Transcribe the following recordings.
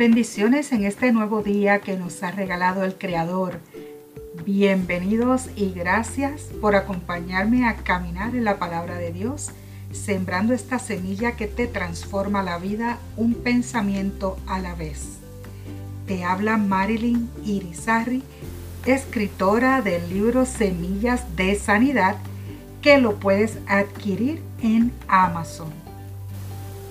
Bendiciones en este nuevo día que nos ha regalado el Creador. Bienvenidos y gracias por acompañarme a caminar en la palabra de Dios, sembrando esta semilla que te transforma la vida un pensamiento a la vez. Te habla Marilyn Irizarry, escritora del libro Semillas de Sanidad, que lo puedes adquirir en Amazon.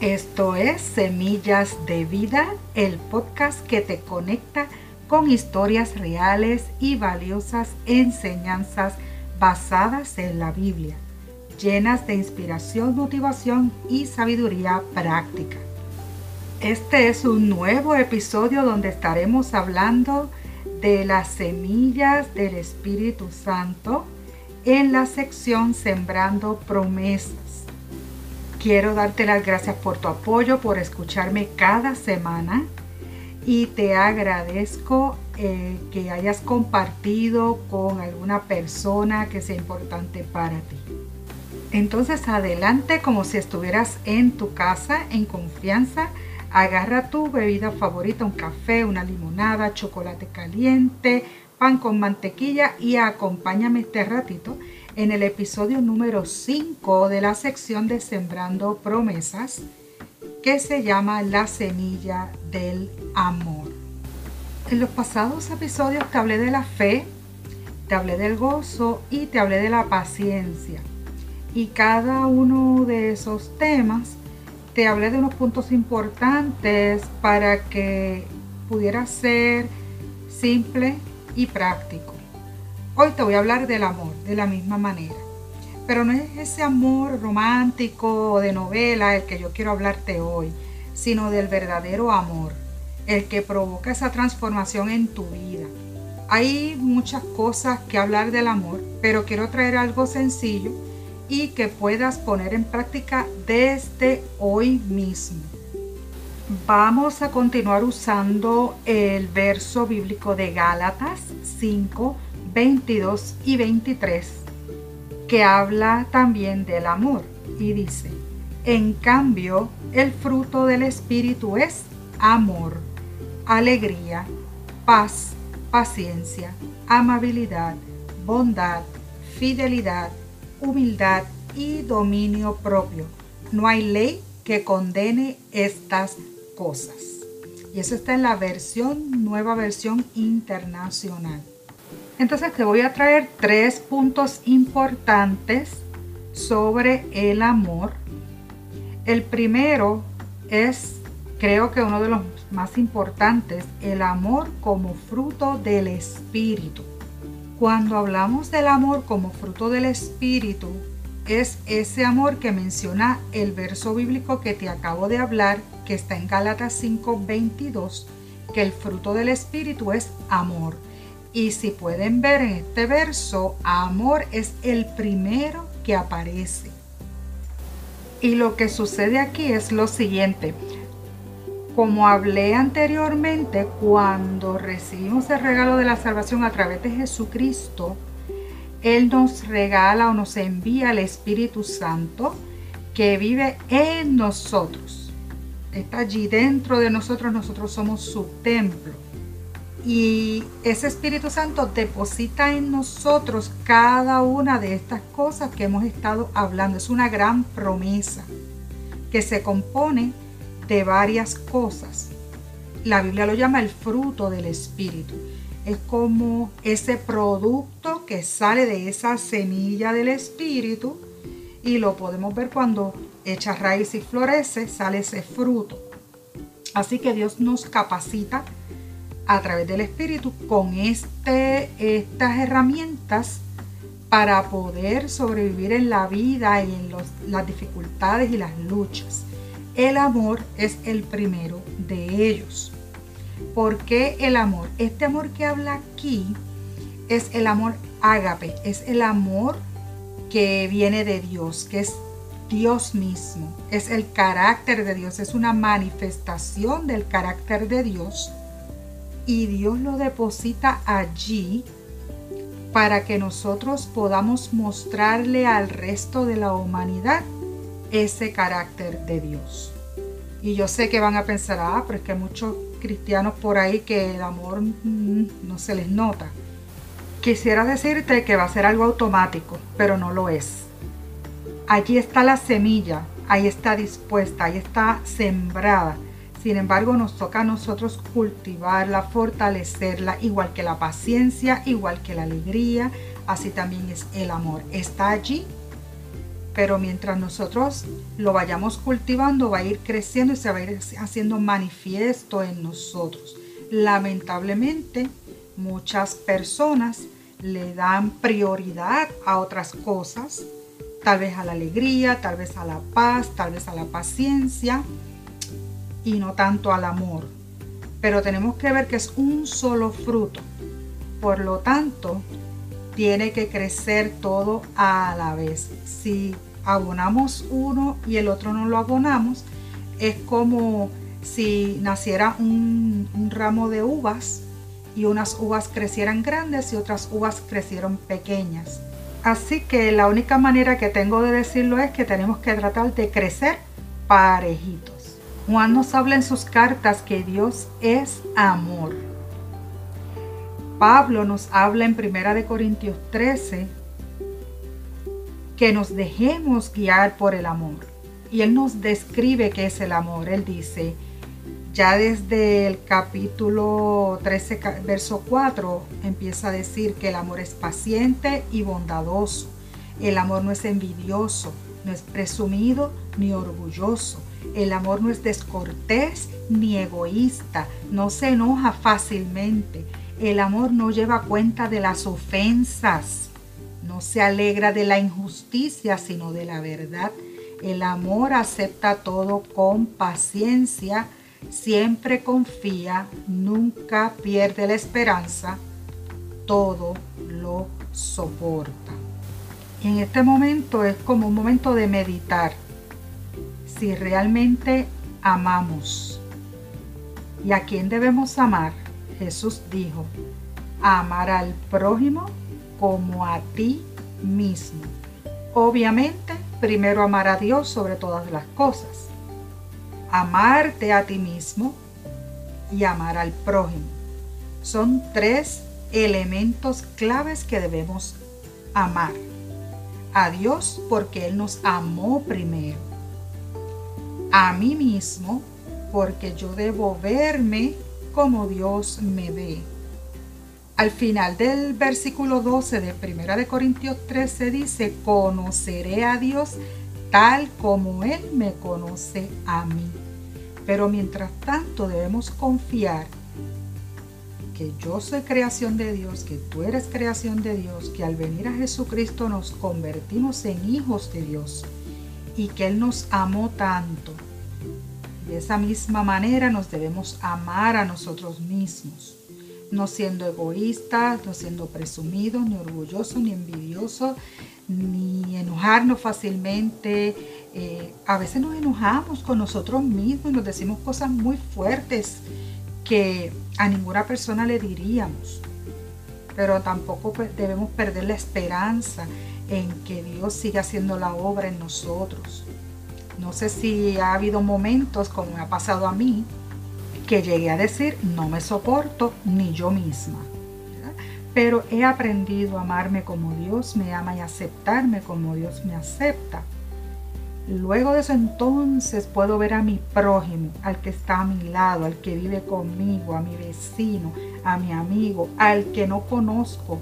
Esto es Semillas de Vida, el podcast que te conecta con historias reales y valiosas enseñanzas basadas en la Biblia, llenas de inspiración, motivación y sabiduría práctica. Este es un nuevo episodio donde estaremos hablando de las semillas del Espíritu Santo en la sección Sembrando Promesas. Quiero darte las gracias por tu apoyo, por escucharme cada semana y te agradezco eh, que hayas compartido con alguna persona que sea importante para ti. Entonces adelante como si estuvieras en tu casa en confianza. Agarra tu bebida favorita, un café, una limonada, chocolate caliente, pan con mantequilla y acompáñame este ratito en el episodio número 5 de la sección de Sembrando Promesas que se llama La semilla del amor. En los pasados episodios te hablé de la fe, te hablé del gozo y te hablé de la paciencia. Y cada uno de esos temas te hablé de unos puntos importantes para que pudiera ser simple y práctico. Hoy te voy a hablar del amor de la misma manera. Pero no es ese amor romántico o de novela el que yo quiero hablarte hoy, sino del verdadero amor, el que provoca esa transformación en tu vida. Hay muchas cosas que hablar del amor, pero quiero traer algo sencillo y que puedas poner en práctica desde hoy mismo. Vamos a continuar usando el verso bíblico de Gálatas 5, 22 y 23, que habla también del amor y dice, en cambio, el fruto del Espíritu es amor, alegría, paz, paciencia, amabilidad, bondad, fidelidad, humildad y dominio propio. No hay ley que condene estas cosas. Y eso está en la versión, nueva versión internacional. Entonces te voy a traer tres puntos importantes sobre el amor. El primero es, creo que uno de los más importantes, el amor como fruto del Espíritu. Cuando hablamos del amor como fruto del Espíritu, es ese amor que menciona el verso bíblico que te acabo de hablar, que está en Gálatas 5:22, que el fruto del Espíritu es amor. Y si pueden ver en este verso, amor es el primero que aparece. Y lo que sucede aquí es lo siguiente. Como hablé anteriormente, cuando recibimos el regalo de la salvación a través de Jesucristo, Él nos regala o nos envía el Espíritu Santo que vive en nosotros. Está allí dentro de nosotros, nosotros somos su templo. Y ese Espíritu Santo deposita en nosotros cada una de estas cosas que hemos estado hablando. Es una gran promesa que se compone de varias cosas. La Biblia lo llama el fruto del Espíritu. Es como ese producto que sale de esa semilla del Espíritu y lo podemos ver cuando echa raíz y florece, sale ese fruto. Así que Dios nos capacita a través del Espíritu con este, estas herramientas para poder sobrevivir en la vida y en las dificultades y las luchas. El amor es el primero de ellos. ¿Por qué el amor? Este amor que habla aquí es el amor ágape, es el amor que viene de Dios, que es Dios mismo, es el carácter de Dios, es una manifestación del carácter de Dios y Dios lo deposita allí para que nosotros podamos mostrarle al resto de la humanidad ese carácter de Dios. Y yo sé que van a pensar, ah, pero es que muchos cristianos por ahí que el amor mm, no se les nota. Quisiera decirte que va a ser algo automático, pero no lo es. Allí está la semilla, ahí está dispuesta, ahí está sembrada. Sin embargo, nos toca a nosotros cultivarla, fortalecerla, igual que la paciencia, igual que la alegría, así también es el amor. Está allí, pero mientras nosotros lo vayamos cultivando, va a ir creciendo y se va a ir haciendo manifiesto en nosotros. Lamentablemente, muchas personas le dan prioridad a otras cosas, tal vez a la alegría, tal vez a la paz, tal vez a la paciencia y no tanto al amor. Pero tenemos que ver que es un solo fruto. Por lo tanto, tiene que crecer todo a la vez. Si abonamos uno y el otro no lo abonamos, es como si naciera un, ramo de uvas y unas uvas crecieran grandes y otras uvas crecieron pequeñas. Así que la única manera que tengo de decirlo es que tenemos que tratar de crecer parejitos. Juan nos habla en sus cartas que Dios es amor. Pablo nos habla en 1 Corintios 13 que nos dejemos guiar por el amor. Y él nos describe qué es el amor. Él dice, ya desde el capítulo 13, verso 4, empieza a decir que el amor es paciente y bondadoso. El amor no es envidioso, no es presumido ni orgulloso. El amor no es descortés ni egoísta, no se enoja fácilmente. El amor no lleva cuenta de las ofensas, no se alegra de la injusticia, sino de la verdad. El amor acepta todo con paciencia, siempre confía, nunca pierde la esperanza, todo lo soporta. en este momento es como un momento de meditar si realmente amamos. ¿Y a quién debemos amar? Jesús dijo, amar al prójimo como a ti mismo. Obviamente, primero amar a Dios sobre todas las cosas. Amarte a ti mismo y amar al prójimo. Son tres elementos claves que debemos amar. A Dios porque Él nos amó primero a mí mismo porque yo debo verme como Dios me ve. Al final del versículo 12 de 1 de Corintios 13 dice, conoceré a Dios tal como Él me conoce a mí. Pero mientras tanto debemos confiar que yo soy creación de Dios, que tú eres creación de Dios, que al venir a Jesucristo nos convertimos en hijos de Dios y que Él nos amó tanto. De esa misma manera nos debemos amar a nosotros mismos, no siendo egoístas, no siendo presumidos, ni orgullosos, ni envidiosos, ni enojarnos fácilmente. Eh, a veces nos enojamos con nosotros mismos y nos decimos cosas muy fuertes que a ninguna persona le diríamos. Pero tampoco debemos perder la esperanza en que Dios siga haciendo la obra en nosotros. No sé si ha habido momentos, como me ha pasado a mí, que llegué a decir, no me soporto ni yo misma. Pero he aprendido a amarme como Dios me ama y aceptarme como Dios me acepta. Luego de eso entonces puedo ver a mi prójimo, al que está a mi lado, al que vive conmigo, a mi vecino, a mi amigo, al que no conozco,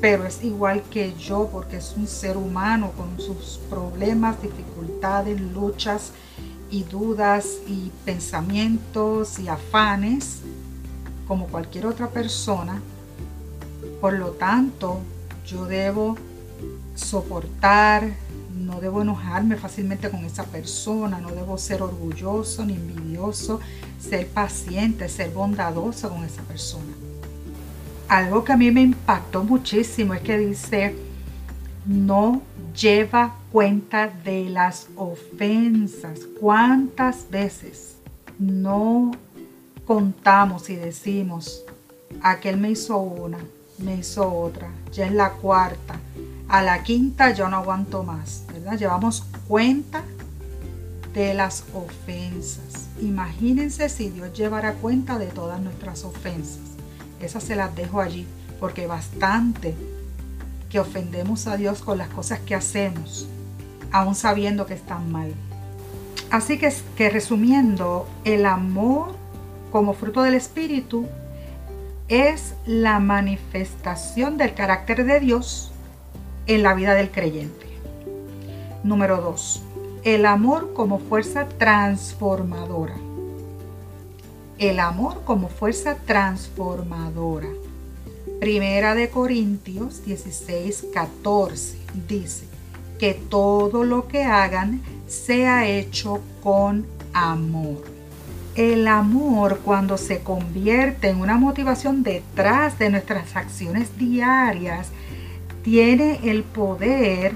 pero es igual que yo porque es un ser humano con sus problemas, dificultades, luchas y dudas y pensamientos y afanes como cualquier otra persona. Por lo tanto, yo debo soportar, no debo enojarme fácilmente con esa persona, no debo ser orgulloso ni envidioso, ser paciente, ser bondadoso con esa persona algo que a mí me impactó muchísimo es que dice, no lleva cuenta de las ofensas. ¿Cuántas veces no contamos y decimos, aquel me hizo una, me hizo otra, ya es la cuarta, a la quinta yo no aguanto más, ¿verdad? Llevamos cuenta de las ofensas. Imagínense si Dios llevara cuenta de todas nuestras ofensas. Esas se las dejo allí, porque bastante que ofendemos a Dios con las cosas que hacemos, aún sabiendo que están mal. Así que, resumiendo, el amor como fruto del Espíritu es la manifestación del carácter de Dios en la vida del creyente. Número 2. El amor como fuerza transformadora. El amor como fuerza transformadora. Primera de Corintios 16, 14 dice que todo lo que hagan sea hecho con amor. El amor cuando se convierte en una motivación detrás de nuestras acciones diarias tiene el poder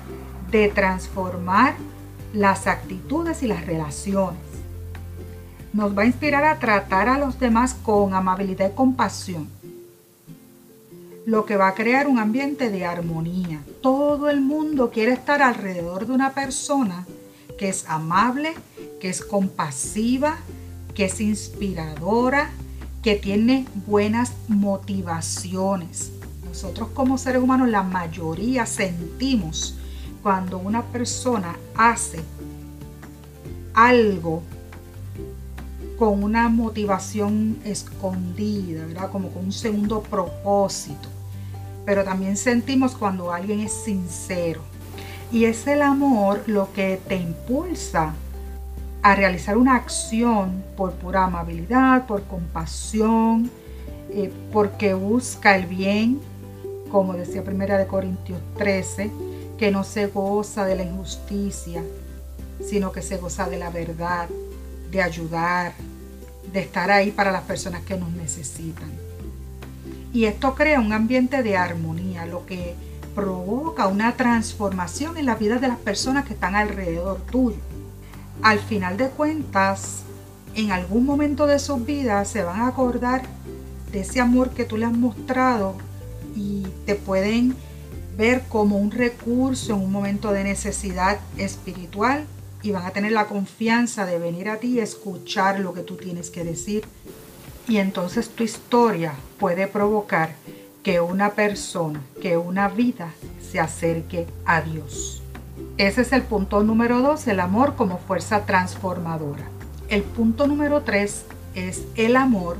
de transformar las actitudes y las relaciones. Nos va a inspirar a tratar a los demás con amabilidad y compasión lo que va a crear un ambiente de armonía. Todo el mundo quiere estar alrededor de una persona que es amable, que es compasiva, que es inspiradora, que tiene buenas motivaciones. Nosotros como seres humanos la mayoría sentimos cuando una persona hace algo con una motivación escondida, ¿verdad? Como con un segundo propósito pero también sentimos cuando alguien es sincero. Y es el amor lo que te impulsa a realizar una acción por pura amabilidad, por compasión, eh, porque busca el bien, como decía Primera de Corintios 13, que no se goza de la injusticia, sino que se goza de la verdad, de ayudar, de estar ahí para las personas que nos necesitan. Y esto crea un ambiente de armonía, lo que provoca una transformación en la vida de las personas que están alrededor tuyo. Al final de cuentas, en algún momento de sus vidas se van a acordar de ese amor que tú le has mostrado y te pueden ver como un recurso en un momento de necesidad espiritual y van a tener la confianza de venir a ti y escuchar lo que tú tienes que decir y entonces tu historia puede provocar que una persona, que una vida se acerque a Dios. Ese es el punto número dos, el amor como fuerza transformadora. El punto número tres es el amor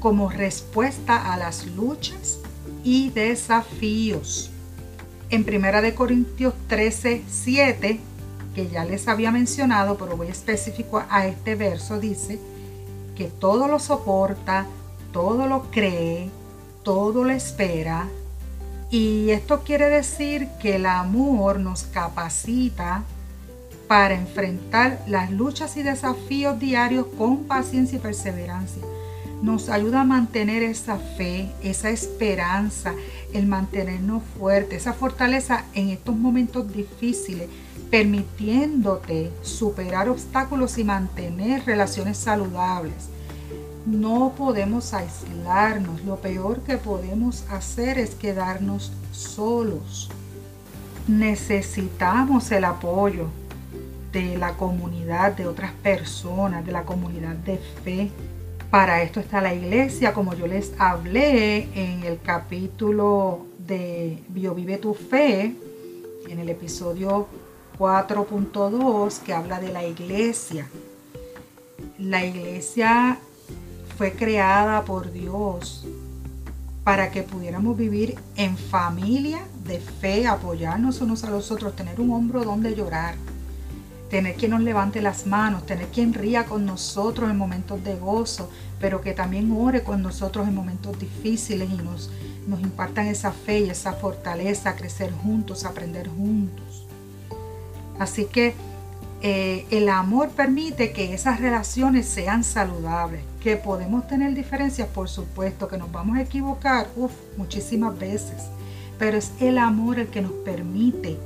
como respuesta a las luchas y desafíos. En 1 Corintios 13, 7, que ya les había mencionado, pero voy específico a este verso, dice, que todo lo soporta, todo lo cree, todo lo espera. Y esto quiere decir que el amor nos capacita para enfrentar las luchas y desafíos diarios con paciencia y perseverancia. Nos ayuda a mantener esa fe, esa esperanza, el mantenernos fuertes, esa fortaleza en estos momentos difíciles, permitiéndote superar obstáculos y mantener relaciones saludables. No podemos aislarnos, lo peor que podemos hacer es quedarnos solos. Necesitamos el apoyo de la comunidad, de otras personas, de la comunidad de fe. Para esto está la iglesia, como yo les hablé en el capítulo de Biovive tu Fe, en el episodio 4.2, que habla de la iglesia. La iglesia fue creada por Dios para que pudiéramos vivir en familia de fe, apoyarnos unos a los otros, tener un hombro donde llorar, tener quien nos levante las manos, tener quien ría con nosotros en momentos de gozo, pero que también ore con nosotros en momentos difíciles y nos, nos impartan esa fe y esa fortaleza, crecer juntos, aprender juntos. Así que eh, el amor permite que esas relaciones sean saludables, que podemos tener diferencias, por supuesto, que nos vamos a equivocar, muchísimas veces, pero es el amor el que nos permite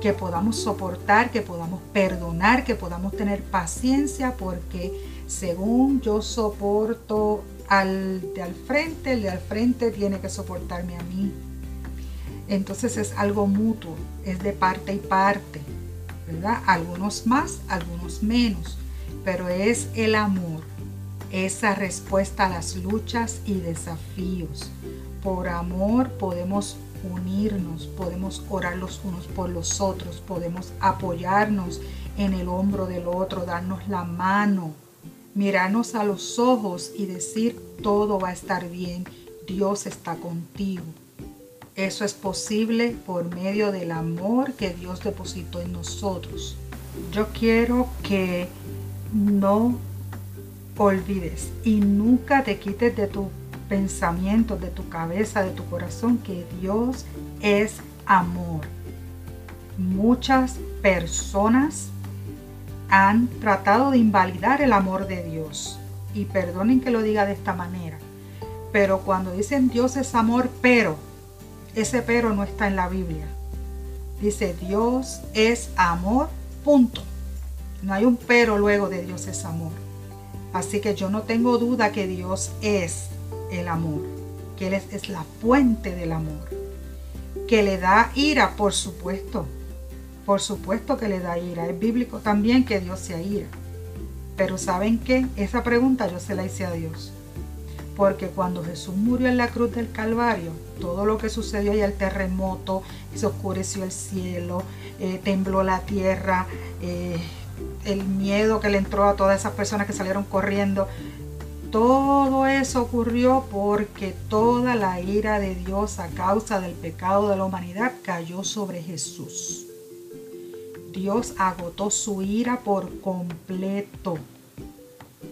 que podamos soportar, que podamos perdonar, que podamos tener paciencia, porque según yo soporto al de al frente, el de al frente tiene que soportarme a mí. Entonces es algo mutuo, es de parte y parte. ¿verdad? Algunos más, algunos menos, pero es el amor, esa respuesta a las luchas y desafíos. Por amor podemos unirnos, podemos orar los unos por los otros, podemos apoyarnos en el hombro del otro, darnos la mano, mirarnos a los ojos y decir todo va a estar bien, Dios está contigo. Eso es posible por medio del amor que Dios depositó en nosotros. Yo quiero que no olvides y nunca te quites de tu pensamiento, de tu cabeza, de tu corazón, que Dios es amor. Muchas personas han tratado de invalidar el amor de Dios. Y perdonen que lo diga de esta manera. Pero cuando dicen Dios es amor, pero, ese pero no está en la Biblia. Dice Dios es amor, punto. No hay un pero luego de Dios es amor. Así que yo no tengo duda que Dios es el amor, que Él es, es la fuente del amor, que le da ira, por supuesto, por supuesto que le da ira. Es bíblico también que Dios sea ira. Pero ¿saben qué? Esa pregunta yo se la hice a Dios. Porque cuando Jesús murió en la cruz del Calvario, todo lo que sucedió ahí, el terremoto, se oscureció el cielo, eh, tembló la tierra, eh, el miedo que le entró a todas esas personas que salieron corriendo, todo eso ocurrió porque toda la ira de Dios a causa del pecado de la humanidad cayó sobre Jesús. Dios agotó su ira por completo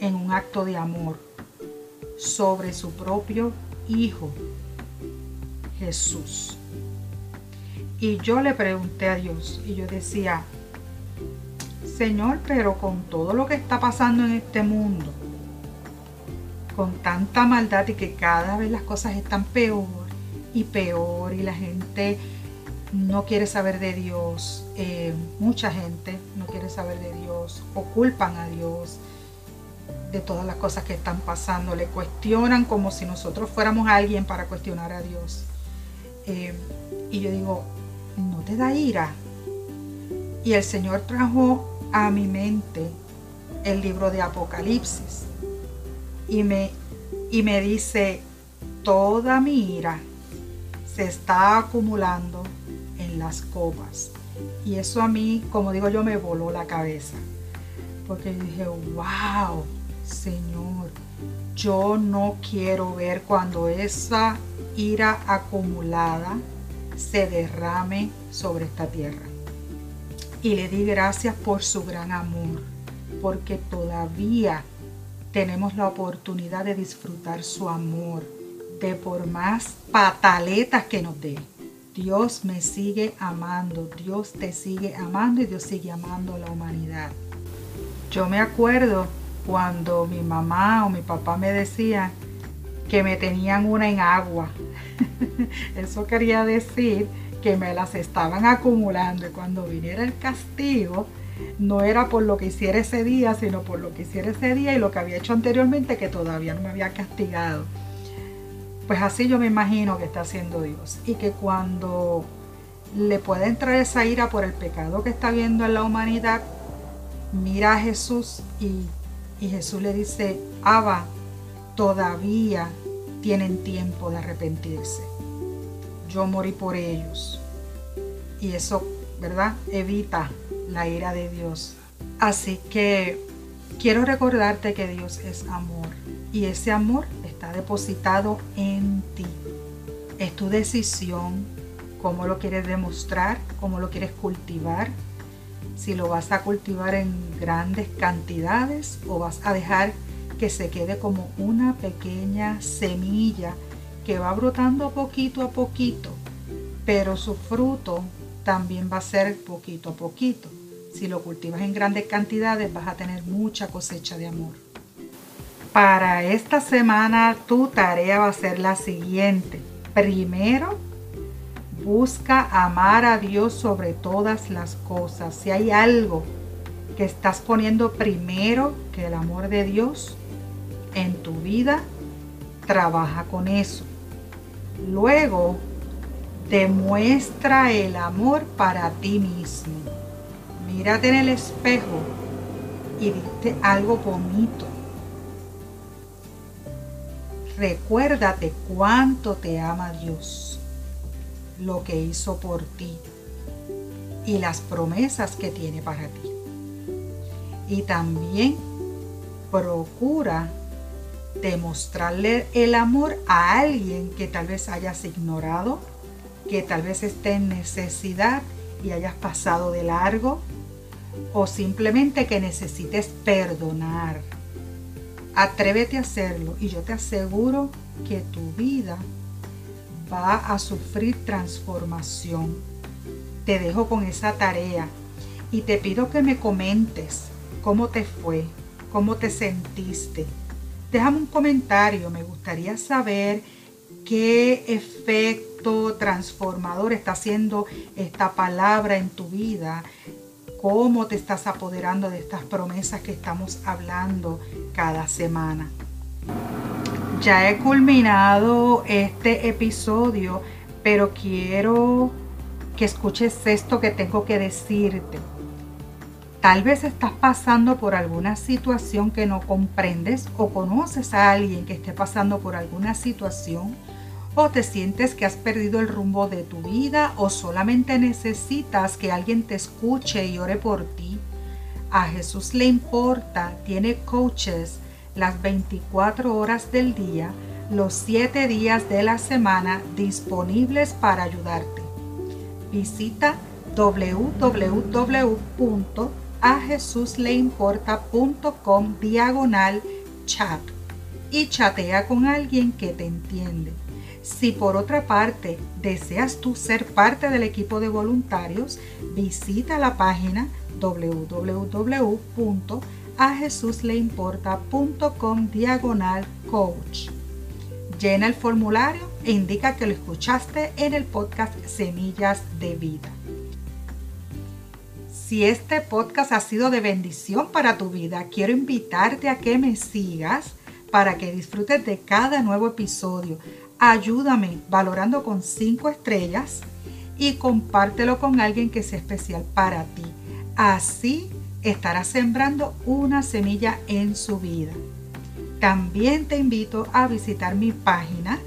en un acto de amor sobre su propio Hijo, Jesús. Y yo le pregunté a Dios y yo decía, Señor, pero con todo lo que está pasando en este mundo, con tanta maldad y que cada vez las cosas están peor y peor y la gente no quiere saber de Dios, eh, mucha gente no quiere saber de Dios o culpan a Dios de todas las cosas que están pasando, le cuestionan como si nosotros fuéramos alguien para cuestionar a Dios. Eh, y yo digo, ¿no te da ira? Y el Señor trajo a mi mente el libro de Apocalipsis y me, y me dice, toda mi ira se está acumulando las copas. Y eso a mí, como digo yo, me voló la cabeza. Porque dije, wow, Señor, yo no quiero ver cuando esa ira acumulada se derrame sobre esta tierra. Y le di gracias por su gran amor, porque todavía tenemos la oportunidad de disfrutar su amor, de por más pataletas que nos dé, Dios me sigue amando, Dios te sigue amando y Dios sigue amando a la humanidad. Yo me acuerdo cuando mi mamá o mi papá me decían que me tenían una en agua. Eso quería decir que me las estaban acumulando y cuando viniera el castigo no era por lo que hiciera ese día, sino por lo que hiciera ese día y lo que había hecho anteriormente que todavía no me había castigado. Pues así yo me imagino que está haciendo Dios. Y que cuando le puede entrar esa ira por el pecado que está viendo en la humanidad, mira a Jesús y, y Jesús le dice, Abba, todavía tienen tiempo de arrepentirse. Yo morí por ellos. Y eso, ¿verdad? Evita la ira de Dios. Así que quiero recordarte que Dios es amor. Y ese amor está depositado en ti. Es tu decisión cómo lo quieres demostrar, cómo lo quieres cultivar. Si lo vas a cultivar en grandes cantidades o vas a dejar que se quede como una pequeña semilla que va brotando poquito a poquito, pero su fruto también va a ser poquito a poquito. Si lo cultivas en grandes cantidades vas a tener mucha cosecha de amor. Para esta semana tu tarea va a ser la siguiente. Primero, busca amar a Dios sobre todas las cosas. Si hay algo que estás poniendo primero que el amor de Dios en tu vida, trabaja con eso. Luego, demuestra el amor para ti mismo. mírate en el espejo y diste algo bonito. Recuérdate cuánto te ama Dios, lo que hizo por ti y las promesas que tiene para ti. Y también procura demostrarle el amor a alguien que tal vez hayas ignorado, que tal vez esté en necesidad y hayas pasado de largo, o simplemente que necesites perdonar. Atrévete a hacerlo y yo te aseguro que tu vida va a sufrir transformación. Te dejo con esa tarea y te pido que me comentes cómo te fue, cómo te sentiste. Déjame un comentario, me gustaría saber qué efecto transformador está haciendo esta palabra en tu vida, cómo te estás apoderando de estas promesas que estamos hablando cada semana. Ya he culminado este episodio, pero quiero que escuches esto que tengo que decirte. Tal vez estás pasando por alguna situación que no comprendes o conoces a alguien que esté pasando por alguna situación o te sientes que has perdido el rumbo de tu vida o solamente necesitas que alguien te escuche y ore por ti. A Jesús le importa, tiene coaches las 24 horas del día, los 7 días de la semana disponibles para ayudarte. Visita www a jesusleimporta.com diagonal chat y chatea con alguien que te entiende. Si por otra parte deseas tú ser parte del equipo de voluntarios, visita la página www.ajesusleimporta.com diagonal coach. Llena el formulario e indica que lo escuchaste en el podcast Semillas de Vida. Si este podcast ha sido de bendición para tu vida, quiero invitarte a que me sigas para que disfrutes de cada nuevo episodio. Ayúdame valorando con 5 estrellas y compártelo con alguien que sea especial para ti. Así estarás sembrando una semilla en su vida. También te invito a visitar mi página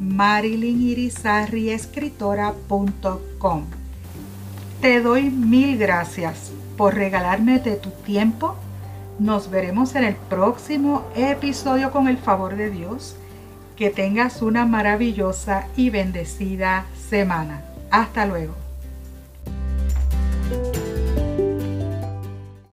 marilynirizarriescritora.com te doy mil gracias por regalarme de tu tiempo. Nos veremos en el próximo episodio con el favor de Dios. Que tengas una maravillosa y bendecida semana. Hasta luego.